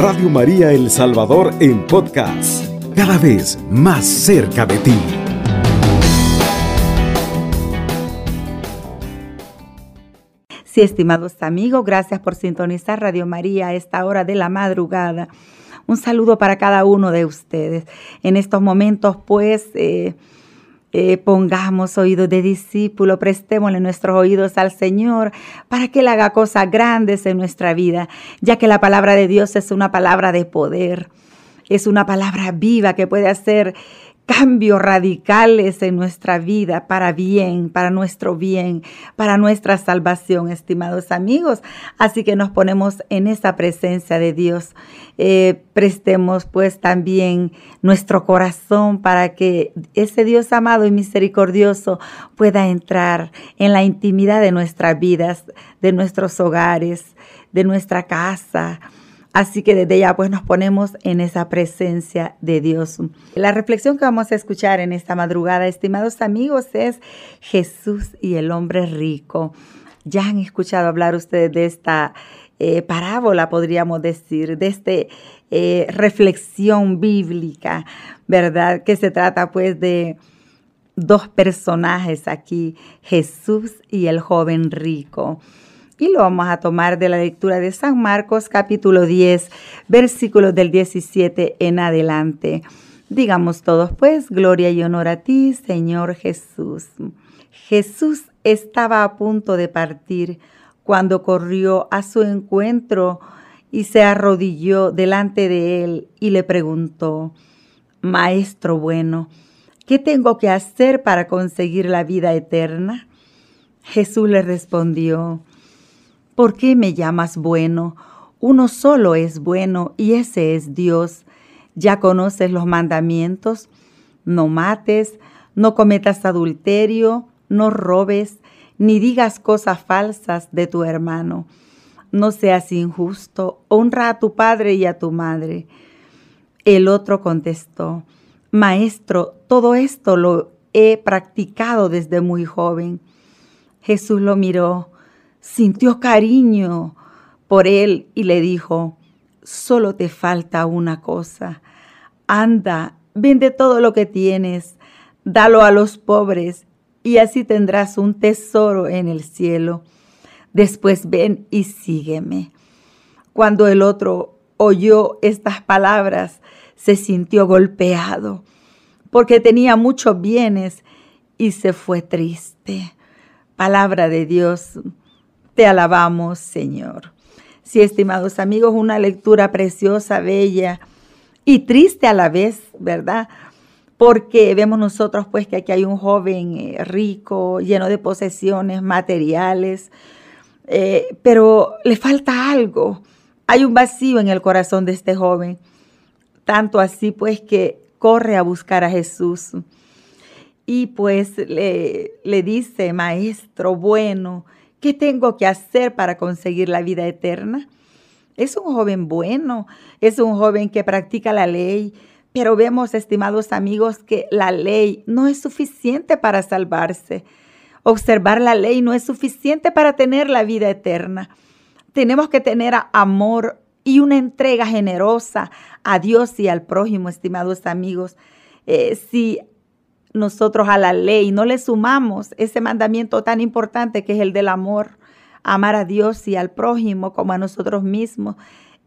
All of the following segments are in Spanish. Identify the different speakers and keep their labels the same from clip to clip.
Speaker 1: Radio María El Salvador en podcast, cada vez más cerca de ti.
Speaker 2: Sí, estimados amigos, gracias por sintonizar Radio María a esta hora de la madrugada. Un saludo para cada uno de ustedes. En estos momentos, pues, eh, eh, pongamos oídos de discípulo, prestémosle nuestros oídos al Señor para que Él haga cosas grandes en nuestra vida, ya que la palabra de Dios es una palabra de poder, es una palabra viva que puede hacer cambios radicales en nuestra vida para bien, para nuestro bien, para nuestra salvación, estimados amigos. Así que nos ponemos en esa presencia de Dios. Eh, prestemos pues también nuestro corazón para que ese Dios amado y misericordioso pueda entrar en la intimidad de nuestras vidas, de nuestros hogares, de nuestra casa Así que desde ya pues nos ponemos en esa presencia de Dios. La reflexión que vamos a escuchar en esta madrugada, estimados amigos, es Jesús y el hombre rico. Ya han escuchado hablar ustedes de esta eh, parábola, podríamos decir, de esta eh, reflexión bíblica, ¿verdad? Que se trata pues de dos personajes aquí, Jesús y el joven rico y lo vamos a tomar de la lectura de San Marcos capítulo 10, versículos del 17 en adelante. Digamos todos pues, gloria y honor a ti, Señor Jesús. Jesús estaba a punto de partir cuando corrió a su encuentro y se arrodilló delante de él y le preguntó, Maestro bueno, ¿qué tengo que hacer para conseguir la vida eterna? Jesús le respondió, ¿Por qué me llamas bueno? Uno solo es bueno y ese es Dios. Ya conoces los mandamientos. No mates, no cometas adulterio, no robes, ni digas cosas falsas de tu hermano. No seas injusto, honra a tu padre y a tu madre. El otro contestó, Maestro, todo esto lo he practicado desde muy joven. Jesús lo miró sintió cariño por él y le dijo, solo te falta una cosa. Anda, vende todo lo que tienes, dalo a los pobres y así tendrás un tesoro en el cielo. Después ven y sígueme. Cuando el otro oyó estas palabras, se sintió golpeado porque tenía muchos bienes y se fue triste. Palabra de Dios. Te alabamos, Señor. Sí, estimados amigos, una lectura preciosa, bella y triste a la vez, ¿verdad? Porque vemos nosotros pues que aquí hay un joven eh, rico, lleno de posesiones materiales, eh, pero le falta algo. Hay un vacío en el corazón de este joven, tanto así pues que corre a buscar a Jesús. Y pues le, le dice, maestro bueno, ¿Qué tengo que hacer para conseguir la vida eterna? Es un joven bueno, es un joven que practica la ley, pero vemos, estimados amigos, que la ley no es suficiente para salvarse. Observar la ley no es suficiente para tener la vida eterna. Tenemos que tener amor y una entrega generosa a Dios y al prójimo, estimados amigos. Eh, si nosotros a la ley, no le sumamos ese mandamiento tan importante que es el del amor, amar a Dios y al prójimo como a nosotros mismos,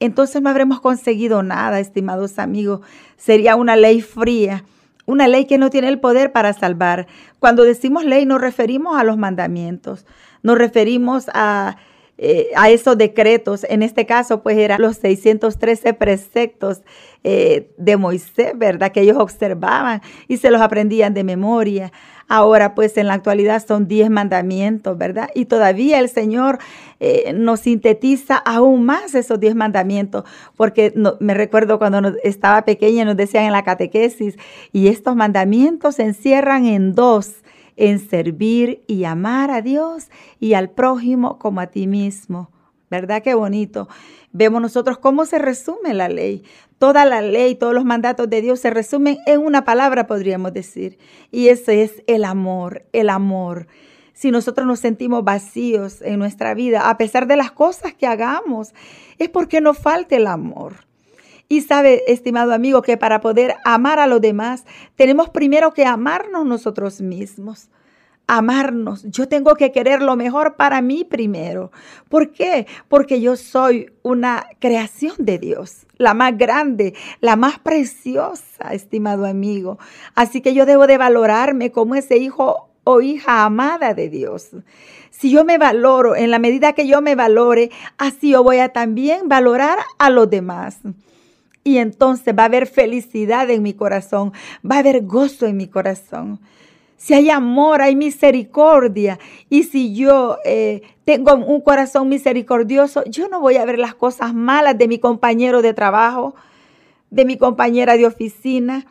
Speaker 2: entonces no habremos conseguido nada, estimados amigos. Sería una ley fría, una ley que no tiene el poder para salvar. Cuando decimos ley nos referimos a los mandamientos, nos referimos a eh, a esos decretos. En este caso, pues eran los 613 preceptos eh, de Moisés, ¿verdad? Que ellos observaban y se los aprendían de memoria. Ahora, pues en la actualidad son 10 mandamientos, ¿verdad? Y todavía el Señor eh, nos sintetiza aún más esos 10 mandamientos, porque me recuerdo cuando estaba pequeña nos decían en la catequesis, y estos mandamientos se encierran en dos en servir y amar a Dios y al prójimo como a ti mismo. ¿Verdad? Qué bonito. Vemos nosotros cómo se resume la ley. Toda la ley, todos los mandatos de Dios se resumen en una palabra, podríamos decir. Y ese es el amor, el amor. Si nosotros nos sentimos vacíos en nuestra vida, a pesar de las cosas que hagamos, es porque nos falta el amor. Y sabe, estimado amigo, que para poder amar a los demás, tenemos primero que amarnos nosotros mismos amarnos. Yo tengo que querer lo mejor para mí primero. ¿Por qué? Porque yo soy una creación de Dios, la más grande, la más preciosa, estimado amigo. Así que yo debo de valorarme como ese hijo o hija amada de Dios. Si yo me valoro, en la medida que yo me valore, así yo voy a también valorar a los demás. Y entonces va a haber felicidad en mi corazón, va a haber gozo en mi corazón si hay amor, hay misericordia. Y si yo eh, tengo un corazón misericordioso, yo no voy a ver las cosas malas de mi compañero de trabajo, de mi compañera de oficina.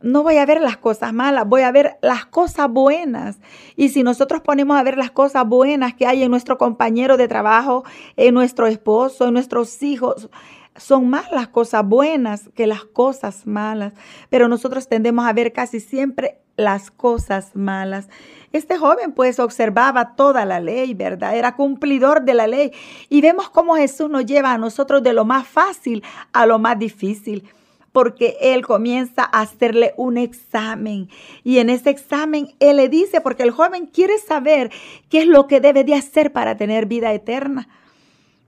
Speaker 2: No voy a ver las cosas malas, voy a ver las cosas buenas. Y si nosotros ponemos a ver las cosas buenas que hay en nuestro compañero de trabajo, en nuestro esposo, en nuestros hijos, son más las cosas buenas que las cosas malas, pero nosotros tendemos a ver casi siempre las cosas malas. Este joven pues observaba toda la ley, ¿verdad? Era cumplidor de la ley. Y vemos cómo Jesús nos lleva a nosotros de lo más fácil a lo más difícil porque él comienza a hacerle un examen. Y en ese examen él le dice, porque el joven quiere saber qué es lo que debe de hacer para tener vida eterna.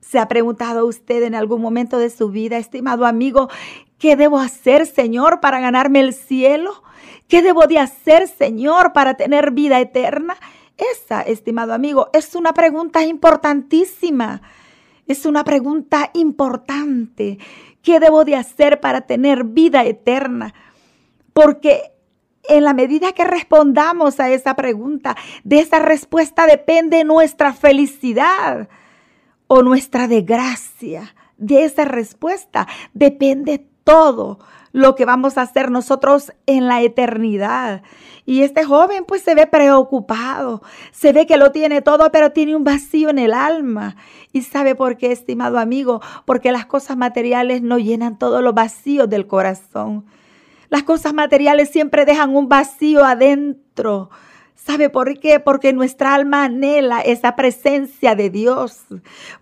Speaker 2: ¿Se ha preguntado usted en algún momento de su vida, estimado amigo, qué debo hacer, Señor, para ganarme el cielo? ¿Qué debo de hacer, Señor, para tener vida eterna? Esa, estimado amigo, es una pregunta importantísima. Es una pregunta importante. ¿Qué debo de hacer para tener vida eterna? Porque en la medida que respondamos a esa pregunta, de esa respuesta depende nuestra felicidad o nuestra desgracia. De esa respuesta depende todo lo que vamos a hacer nosotros en la eternidad. Y este joven pues se ve preocupado, se ve que lo tiene todo, pero tiene un vacío en el alma. ¿Y sabe por qué, estimado amigo? Porque las cosas materiales no llenan todos los vacíos del corazón. Las cosas materiales siempre dejan un vacío adentro. ¿Sabe por qué? Porque nuestra alma anhela esa presencia de Dios.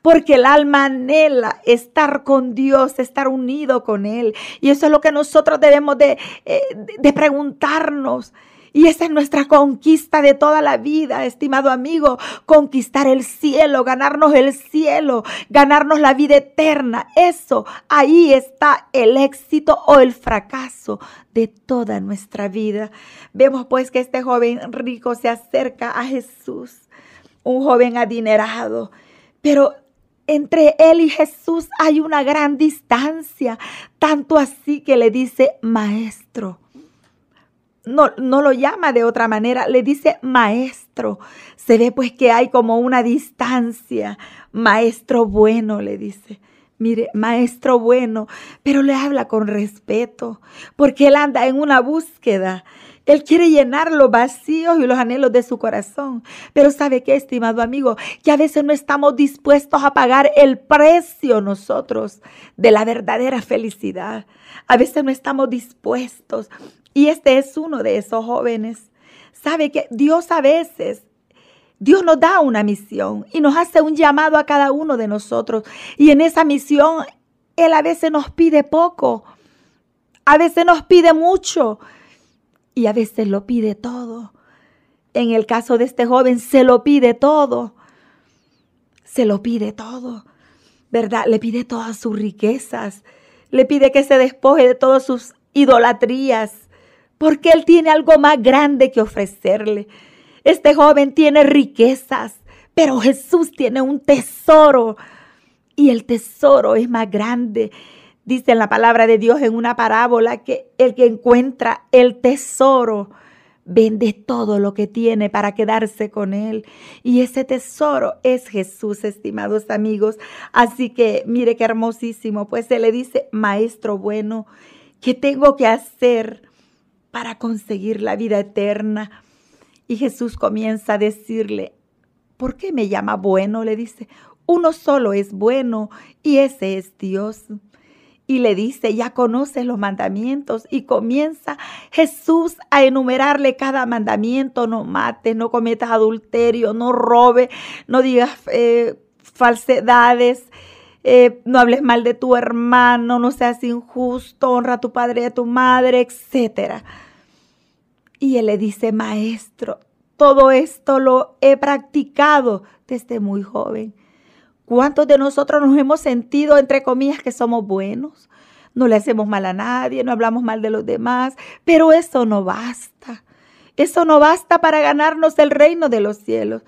Speaker 2: Porque el alma anhela estar con Dios, estar unido con Él. Y eso es lo que nosotros debemos de, eh, de preguntarnos. Y esa es nuestra conquista de toda la vida, estimado amigo, conquistar el cielo, ganarnos el cielo, ganarnos la vida eterna. Eso, ahí está el éxito o el fracaso de toda nuestra vida. Vemos pues que este joven rico se acerca a Jesús, un joven adinerado, pero entre él y Jesús hay una gran distancia, tanto así que le dice, maestro no, no lo llama de otra manera, le dice maestro. Se ve pues que hay como una distancia. Maestro bueno, le dice. Mire, maestro bueno, pero le habla con respeto, porque él anda en una búsqueda. Él quiere llenar los vacíos y los anhelos de su corazón. Pero ¿sabe qué, estimado amigo? Que a veces no estamos dispuestos a pagar el precio nosotros de la verdadera felicidad. A veces no estamos dispuestos y este es uno de esos jóvenes. Sabe que Dios a veces, Dios nos da una misión y nos hace un llamado a cada uno de nosotros. Y en esa misión, Él a veces nos pide poco, a veces nos pide mucho y a veces lo pide todo. En el caso de este joven, se lo pide todo. Se lo pide todo. ¿Verdad? Le pide todas sus riquezas. Le pide que se despoje de todas sus idolatrías porque Él tiene algo más grande que ofrecerle. Este joven tiene riquezas, pero Jesús tiene un tesoro y el tesoro es más grande. Dice en la palabra de Dios en una parábola que el que encuentra el tesoro vende todo lo que tiene para quedarse con él. Y ese tesoro es Jesús, estimados amigos. Así que mire qué hermosísimo. Pues se le dice, maestro bueno, ¿qué tengo que hacer? para conseguir la vida eterna. Y Jesús comienza a decirle, ¿por qué me llama bueno? Le dice, uno solo es bueno y ese es Dios. Y le dice, ya conoces los mandamientos y comienza Jesús a enumerarle cada mandamiento, no mates, no cometas adulterio, no robe, no digas eh, falsedades, eh, no hables mal de tu hermano, no seas injusto, honra a tu padre y a tu madre, etc. Y él le dice, maestro, todo esto lo he practicado desde muy joven. ¿Cuántos de nosotros nos hemos sentido, entre comillas, que somos buenos? No le hacemos mal a nadie, no hablamos mal de los demás, pero eso no basta. Eso no basta para ganarnos el reino de los cielos.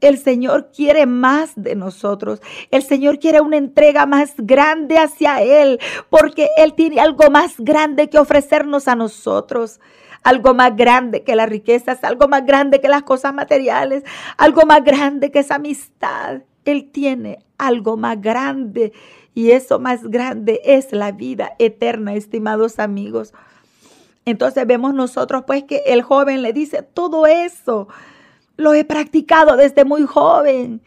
Speaker 2: El Señor quiere más de nosotros. El Señor quiere una entrega más grande hacia Él, porque Él tiene algo más grande que ofrecernos a nosotros. Algo más grande que las riquezas, algo más grande que las cosas materiales, algo más grande que esa amistad. Él tiene algo más grande y eso más grande es la vida eterna, estimados amigos. Entonces vemos nosotros pues que el joven le dice, todo eso lo he practicado desde muy joven.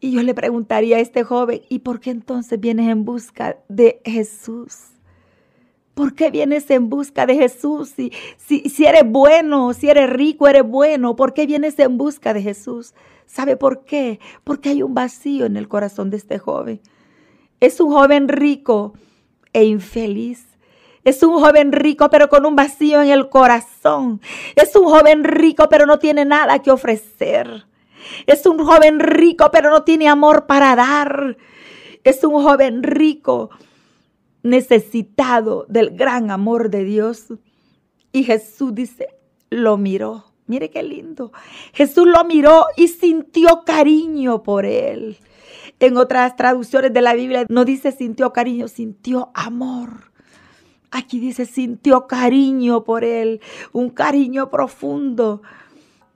Speaker 2: Y yo le preguntaría a este joven, ¿y por qué entonces vienes en busca de Jesús? ¿Por qué vienes en busca de Jesús? Si, si, si, eres bueno, si eres rico, eres bueno, ¿por qué vienes en busca de Jesús? ¿Sabe por qué? Porque hay un vacío en el corazón de este joven. Es un joven rico e infeliz. Es un joven rico pero con un vacío en el corazón. Es un joven rico pero no tiene nada que ofrecer. Es un joven rico pero no tiene amor para dar. Es un joven rico necesitado del gran amor de Dios. Y Jesús dice, lo miró. Mire qué lindo. Jesús lo miró y sintió cariño por él. En otras traducciones de la Biblia no dice sintió cariño, sintió amor. Aquí dice, sintió cariño por él, un cariño profundo.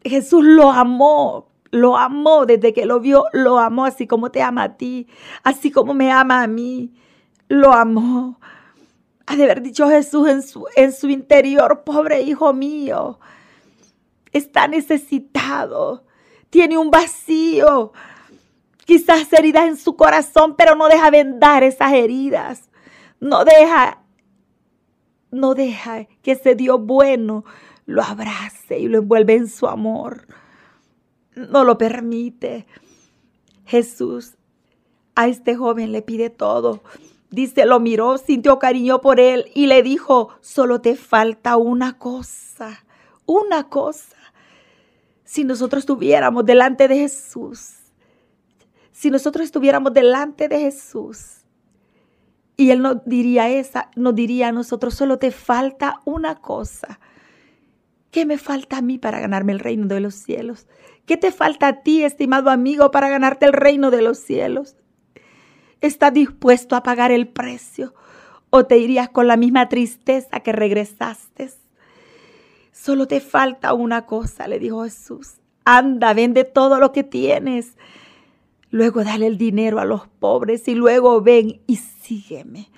Speaker 2: Jesús lo amó, lo amó desde que lo vio, lo amó así como te ama a ti, así como me ama a mí, lo amó. Ha de haber dicho Jesús en su, en su interior, pobre hijo mío, está necesitado, tiene un vacío, quizás heridas en su corazón, pero no deja vendar esas heridas, no deja no deja que ese Dios bueno lo abrace y lo envuelve en su amor. No lo permite. Jesús a este joven le pide todo. Dice, lo miró, sintió cariño por él y le dijo, solo te falta una cosa, una cosa. Si nosotros estuviéramos delante de Jesús, si nosotros estuviéramos delante de Jesús, y Él nos diría esa, nos diría a nosotros, solo te falta una cosa. ¿Qué me falta a mí para ganarme el reino de los cielos? ¿Qué te falta a ti, estimado amigo, para ganarte el reino de los cielos? ¿Estás dispuesto a pagar el precio? ¿O te irías con la misma tristeza que regresaste? Solo te falta una cosa, le dijo Jesús. Anda, vende todo lo que tienes. Luego dale el dinero a los pobres y luego ven y sígueme.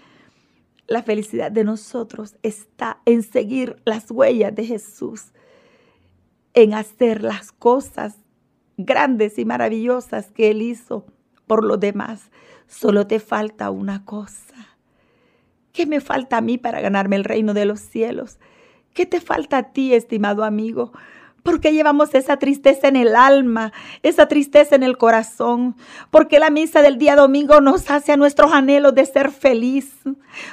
Speaker 2: La felicidad de nosotros está en seguir las huellas de Jesús, en hacer las cosas grandes y maravillosas que Él hizo por los demás. Solo te falta una cosa. ¿Qué me falta a mí para ganarme el reino de los cielos? ¿Qué te falta a ti, estimado amigo? porque llevamos esa tristeza en el alma, esa tristeza en el corazón, porque la misa del día domingo nos hace a nuestros anhelos de ser feliz.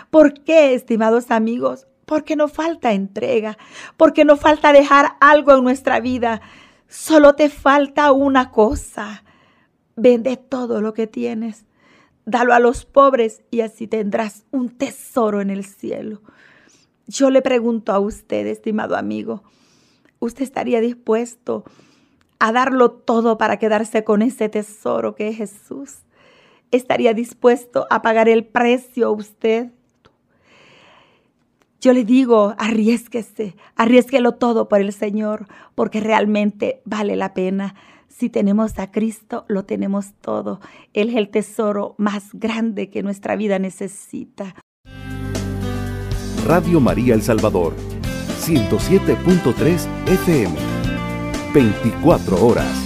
Speaker 2: ¿Por qué, estimados amigos? Porque nos falta entrega, porque nos falta dejar algo en nuestra vida. Solo te falta una cosa. Vende todo lo que tienes, dalo a los pobres y así tendrás un tesoro en el cielo. Yo le pregunto a usted, estimado amigo, usted estaría dispuesto a darlo todo para quedarse con ese tesoro que es Jesús. Estaría dispuesto a pagar el precio usted. Yo le digo, arriesguese, arriesguelo todo por el Señor, porque realmente vale la pena. Si tenemos a Cristo, lo tenemos todo. Él es el tesoro más grande que nuestra vida necesita.
Speaker 1: Radio María El Salvador 107.3 FM. 24 horas.